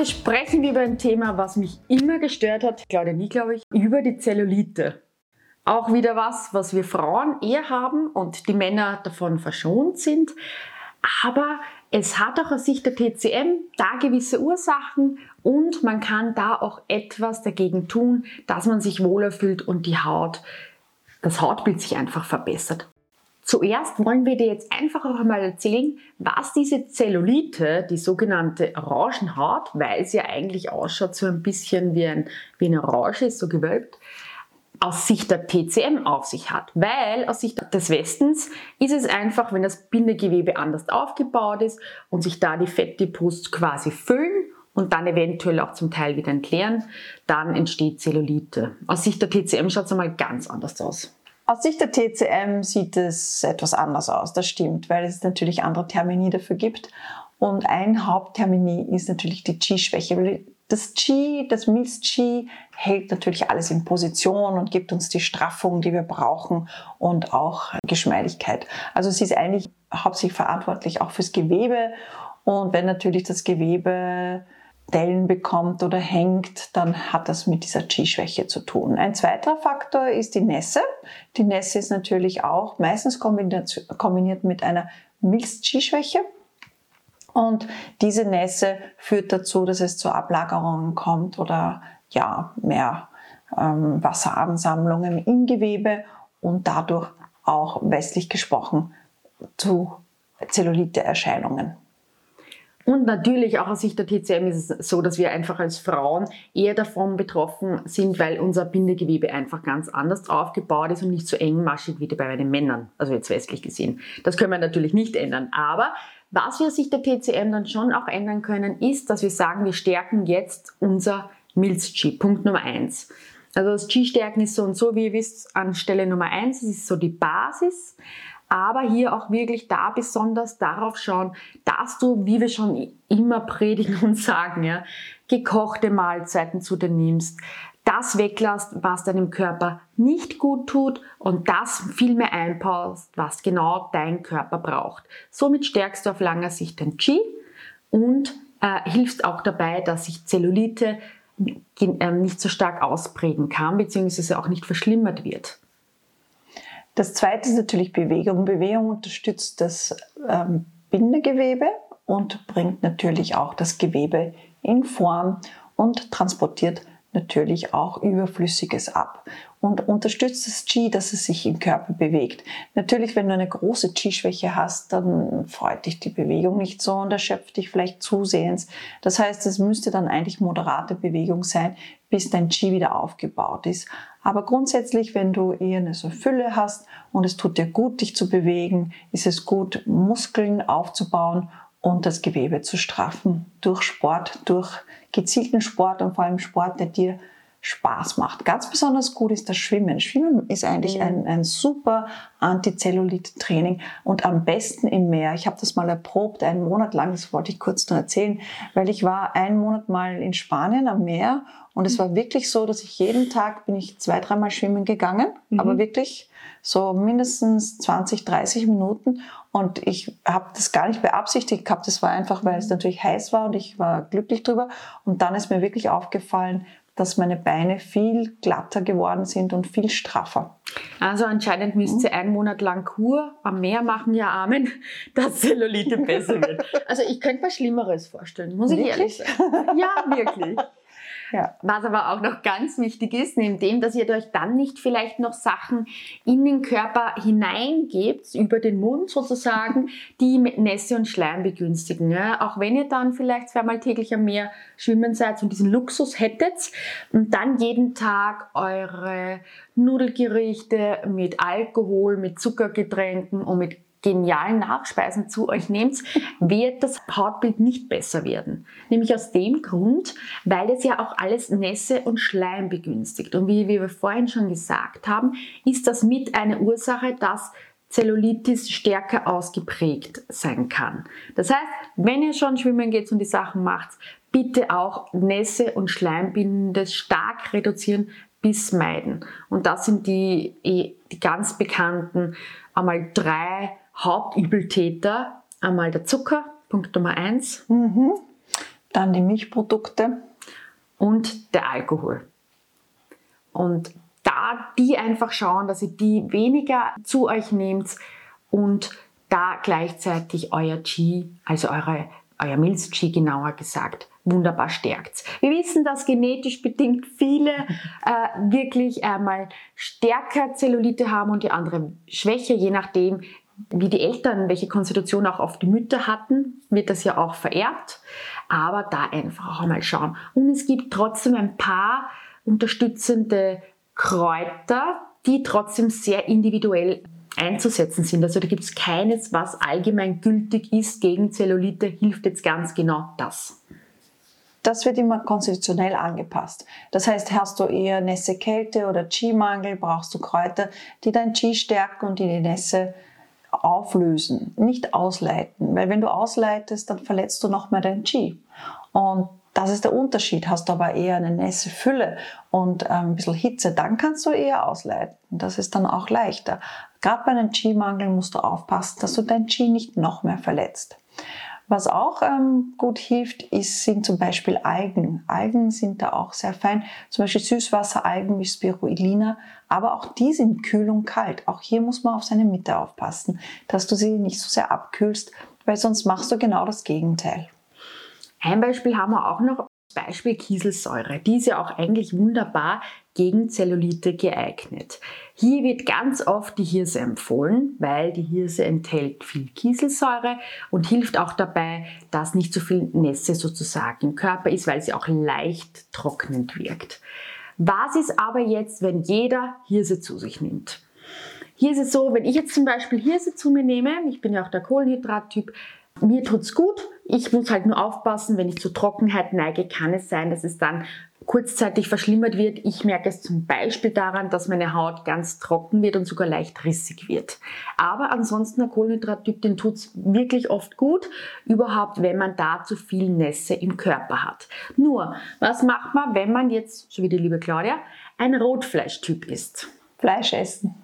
Heute sprechen wir über ein Thema, was mich immer gestört hat, Claudia nie, glaube ich, über die Zellulite. Auch wieder was, was wir Frauen eher haben und die Männer davon verschont sind. Aber es hat auch aus Sicht der TCM da gewisse Ursachen und man kann da auch etwas dagegen tun, dass man sich wohler fühlt und die Haut, das Hautbild sich einfach verbessert. Zuerst wollen wir dir jetzt einfach auch einmal erzählen, was diese Zellulite, die sogenannte Orangenhaut, weil sie ja eigentlich ausschaut so ein bisschen wie, ein, wie eine Orange, ist so gewölbt, aus Sicht der TCM auf sich hat. Weil aus Sicht des Westens ist es einfach, wenn das Bindegewebe anders aufgebaut ist und sich da die Fettdepots quasi füllen und dann eventuell auch zum Teil wieder entleeren, dann entsteht Zellulite. Aus Sicht der TCM schaut es einmal ganz anders aus. Aus Sicht der TCM sieht es etwas anders aus, das stimmt, weil es natürlich andere Termini dafür gibt. Und ein Haupttermini ist natürlich die Qi-Schwäche. Das Qi, das Milz-Qi hält natürlich alles in Position und gibt uns die Straffung, die wir brauchen und auch Geschmeidigkeit. Also sie ist eigentlich hauptsächlich verantwortlich auch fürs Gewebe. Und wenn natürlich das Gewebe Dellen bekommt oder hängt, dann hat das mit dieser Qi-Schwäche zu tun. Ein zweiter Faktor ist die Nässe. Die Nässe ist natürlich auch meistens kombiniert mit einer Milz-Qi-Schwäche. Und diese Nässe führt dazu, dass es zu Ablagerungen kommt oder ja, mehr ähm, Wasseransammlungen im Gewebe und dadurch auch westlich gesprochen zu Zellulite-Erscheinungen. Und natürlich auch aus Sicht der TCM ist es so, dass wir einfach als Frauen eher davon betroffen sind, weil unser Bindegewebe einfach ganz anders aufgebaut ist und nicht so engmaschig wie bei den Männern, also jetzt westlich gesehen. Das können wir natürlich nicht ändern. Aber was wir aus Sicht der TCM dann schon auch ändern können, ist, dass wir sagen, wir stärken jetzt unser Milz-G. Punkt Nummer eins. Also das G-Stärken ist so und so, wie ihr wisst, an Stelle Nummer eins. Das ist so die Basis aber hier auch wirklich da besonders darauf schauen, dass du, wie wir schon immer predigen und sagen, ja, gekochte Mahlzeiten zu dir nimmst, das weglässt, was deinem Körper nicht gut tut und das viel mehr einbaust, was genau dein Körper braucht. Somit stärkst du auf langer Sicht dein Qi und äh, hilfst auch dabei, dass sich Zellulite äh, nicht so stark ausprägen kann, beziehungsweise auch nicht verschlimmert wird. Das zweite ist natürlich Bewegung. Bewegung unterstützt das ähm, Bindegewebe und bringt natürlich auch das Gewebe in Form und transportiert natürlich auch Überflüssiges ab und unterstützt das Qi, dass es sich im Körper bewegt. Natürlich, wenn du eine große Qi-Schwäche hast, dann freut dich die Bewegung nicht so und erschöpft dich vielleicht zusehends. Das heißt, es müsste dann eigentlich moderate Bewegung sein, bis dein Qi wieder aufgebaut ist. Aber grundsätzlich, wenn du eher eine so Fülle hast und es tut dir gut, dich zu bewegen, ist es gut, Muskeln aufzubauen und das Gewebe zu straffen. Durch Sport, durch gezielten Sport und vor allem Sport, der dir Spaß macht. Ganz besonders gut ist das Schwimmen. Schwimmen ist eigentlich mhm. ein, ein super Antizellulite-Training und am besten im Meer. Ich habe das mal erprobt, einen Monat lang, das wollte ich kurz noch erzählen, weil ich war einen Monat mal in Spanien am Meer und es war wirklich so, dass ich jeden Tag bin ich zwei, dreimal schwimmen gegangen, mhm. aber wirklich so mindestens 20, 30 Minuten und ich habe das gar nicht beabsichtigt gehabt. Das war einfach, weil es mhm. natürlich heiß war und ich war glücklich drüber. Und dann ist mir wirklich aufgefallen, dass meine Beine viel glatter geworden sind und viel straffer. Also anscheinend müsst ihr einen Monat lang Kur am Meer machen, ja Amen, dass Zellulite besser wird. Also ich könnte mir Schlimmeres vorstellen, muss ich ehrlich sagen. Ja, wirklich. Ja. Was aber auch noch ganz wichtig ist, neben dem, dass ihr euch dann nicht vielleicht noch Sachen in den Körper hineingebt, über den Mund sozusagen, die Nässe und Schleim begünstigen. Ja? Auch wenn ihr dann vielleicht zweimal täglich am Meer schwimmen seid und diesen Luxus hättet und dann jeden Tag eure Nudelgerichte mit Alkohol, mit Zuckergetränken und mit genialen Nachspeisen zu euch nehmt, wird das Hautbild nicht besser werden. Nämlich aus dem Grund, weil es ja auch alles Nässe und Schleim begünstigt. Und wie wir vorhin schon gesagt haben, ist das mit eine Ursache, dass Zellulitis stärker ausgeprägt sein kann. Das heißt, wenn ihr schon schwimmen geht und die Sachen macht, bitte auch Nässe und Schleimbindendes stark reduzieren bis meiden. Und das sind die, eh, die ganz bekannten einmal drei Hauptübeltäter. Einmal der Zucker, Punkt Nummer eins. Mhm. Dann die Milchprodukte. Und der Alkohol. Und da die einfach schauen, dass ihr die weniger zu euch nehmt und da gleichzeitig euer Qi, also eure, euer Milz-Qi genauer gesagt, wunderbar stärkt. Wir wissen, dass genetisch bedingt viele äh, wirklich einmal stärker Zellulite haben und die anderen schwächer, je nachdem, wie die Eltern, welche Konstitution auch oft die Mütter hatten, wird das ja auch vererbt. Aber da einfach auch einmal schauen. Und es gibt trotzdem ein paar unterstützende Kräuter, die trotzdem sehr individuell einzusetzen sind. Also da gibt es keines, was allgemein gültig ist gegen Zellulite, hilft jetzt ganz genau das. Das wird immer konstitutionell angepasst. Das heißt, hast du eher Nässe Kälte oder Qi-Mangel, brauchst du Kräuter, die dein Qi stärken und die die Nässe auflösen, nicht ausleiten. Weil wenn du ausleitest, dann verletzt du noch mehr dein Qi. Und das ist der Unterschied. Hast du aber eher eine nässe Fülle und ähm, ein bisschen Hitze, dann kannst du eher ausleiten. Das ist dann auch leichter. Gerade bei einem Qi-Mangel musst du aufpassen, dass du dein Qi nicht noch mehr verletzt. Was auch ähm, gut hilft, ist, sind zum Beispiel Algen. Algen sind da auch sehr fein. Zum Beispiel Süßwasseralgen wie Spirulina. Aber auch die sind kühl und kalt. Auch hier muss man auf seine Mitte aufpassen, dass du sie nicht so sehr abkühlst, weil sonst machst du genau das Gegenteil. Ein Beispiel haben wir auch noch, Beispiel Kieselsäure. Die ist ja auch eigentlich wunderbar gegen Zellulite geeignet. Hier wird ganz oft die Hirse empfohlen, weil die Hirse enthält viel Kieselsäure und hilft auch dabei, dass nicht so viel Nässe sozusagen im Körper ist, weil sie auch leicht trocknend wirkt. Was ist aber jetzt, wenn jeder Hirse zu sich nimmt? Hier ist es so, wenn ich jetzt zum Beispiel Hirse zu mir nehme, ich bin ja auch der Kohlenhydrattyp, mir tut's gut. Ich muss halt nur aufpassen, wenn ich zu Trockenheit neige, kann es sein, dass es dann kurzzeitig verschlimmert wird. Ich merke es zum Beispiel daran, dass meine Haut ganz trocken wird und sogar leicht rissig wird. Aber ansonsten der Kohlenhydrattyp, den tut's wirklich oft gut, überhaupt wenn man da zu viel Nässe im Körper hat. Nur, was macht man, wenn man jetzt, so wie die liebe Claudia, ein Rotfleischtyp ist? Fleisch essen.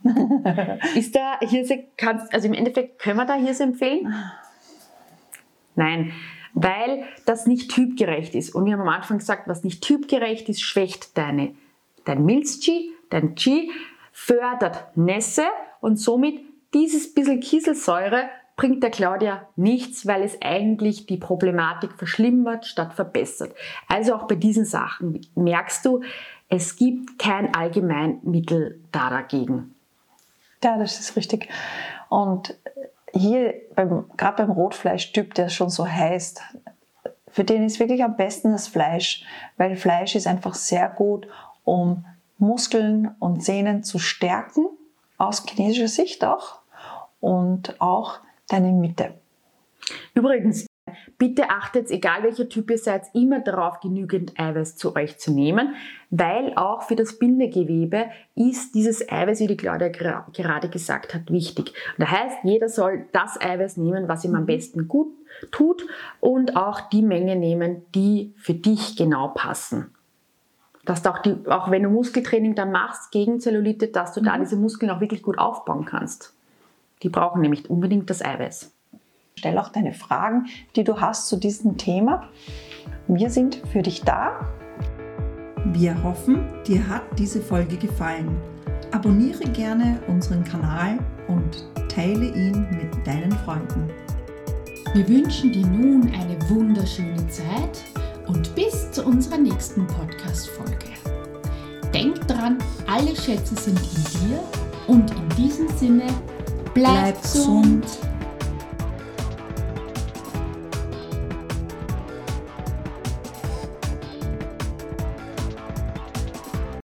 ist da Hirse, also im Endeffekt können wir da Hirse empfehlen? Nein, weil das nicht typgerecht ist. Und wir haben am Anfang gesagt, was nicht typgerecht ist, schwächt deine, dein Milz-Chi, dein Chi, fördert Nässe und somit dieses bisschen Kieselsäure bringt der Claudia nichts, weil es eigentlich die Problematik verschlimmert statt verbessert. Also auch bei diesen Sachen merkst du, es gibt kein Allgemeinmittel da dagegen. Ja, das ist richtig. Und hier, gerade beim Rotfleischtyp, der schon so heißt, für den ist wirklich am besten das Fleisch, weil Fleisch ist einfach sehr gut, um Muskeln und Sehnen zu stärken, aus chinesischer Sicht auch, und auch deine Mitte. Übrigens, Bitte achtet, egal welcher Typ ihr seid, immer darauf, genügend Eiweiß zu euch zu nehmen, weil auch für das Bindegewebe ist dieses Eiweiß, wie die Claudia gerade gesagt hat, wichtig. Das heißt, jeder soll das Eiweiß nehmen, was ihm am besten gut tut und auch die Menge nehmen, die für dich genau passen. Dass du auch, die, auch wenn du Muskeltraining dann machst gegen Zellulite, dass du da mhm. diese Muskeln auch wirklich gut aufbauen kannst. Die brauchen nämlich unbedingt das Eiweiß. Stell auch deine Fragen, die du hast zu diesem Thema. Wir sind für dich da. Wir hoffen, dir hat diese Folge gefallen. Abonniere gerne unseren Kanal und teile ihn mit deinen Freunden. Wir wünschen dir nun eine wunderschöne Zeit und bis zu unserer nächsten Podcast-Folge. Denk dran, alle Schätze sind in dir und in diesem Sinne, bleib, bleib gesund. gesund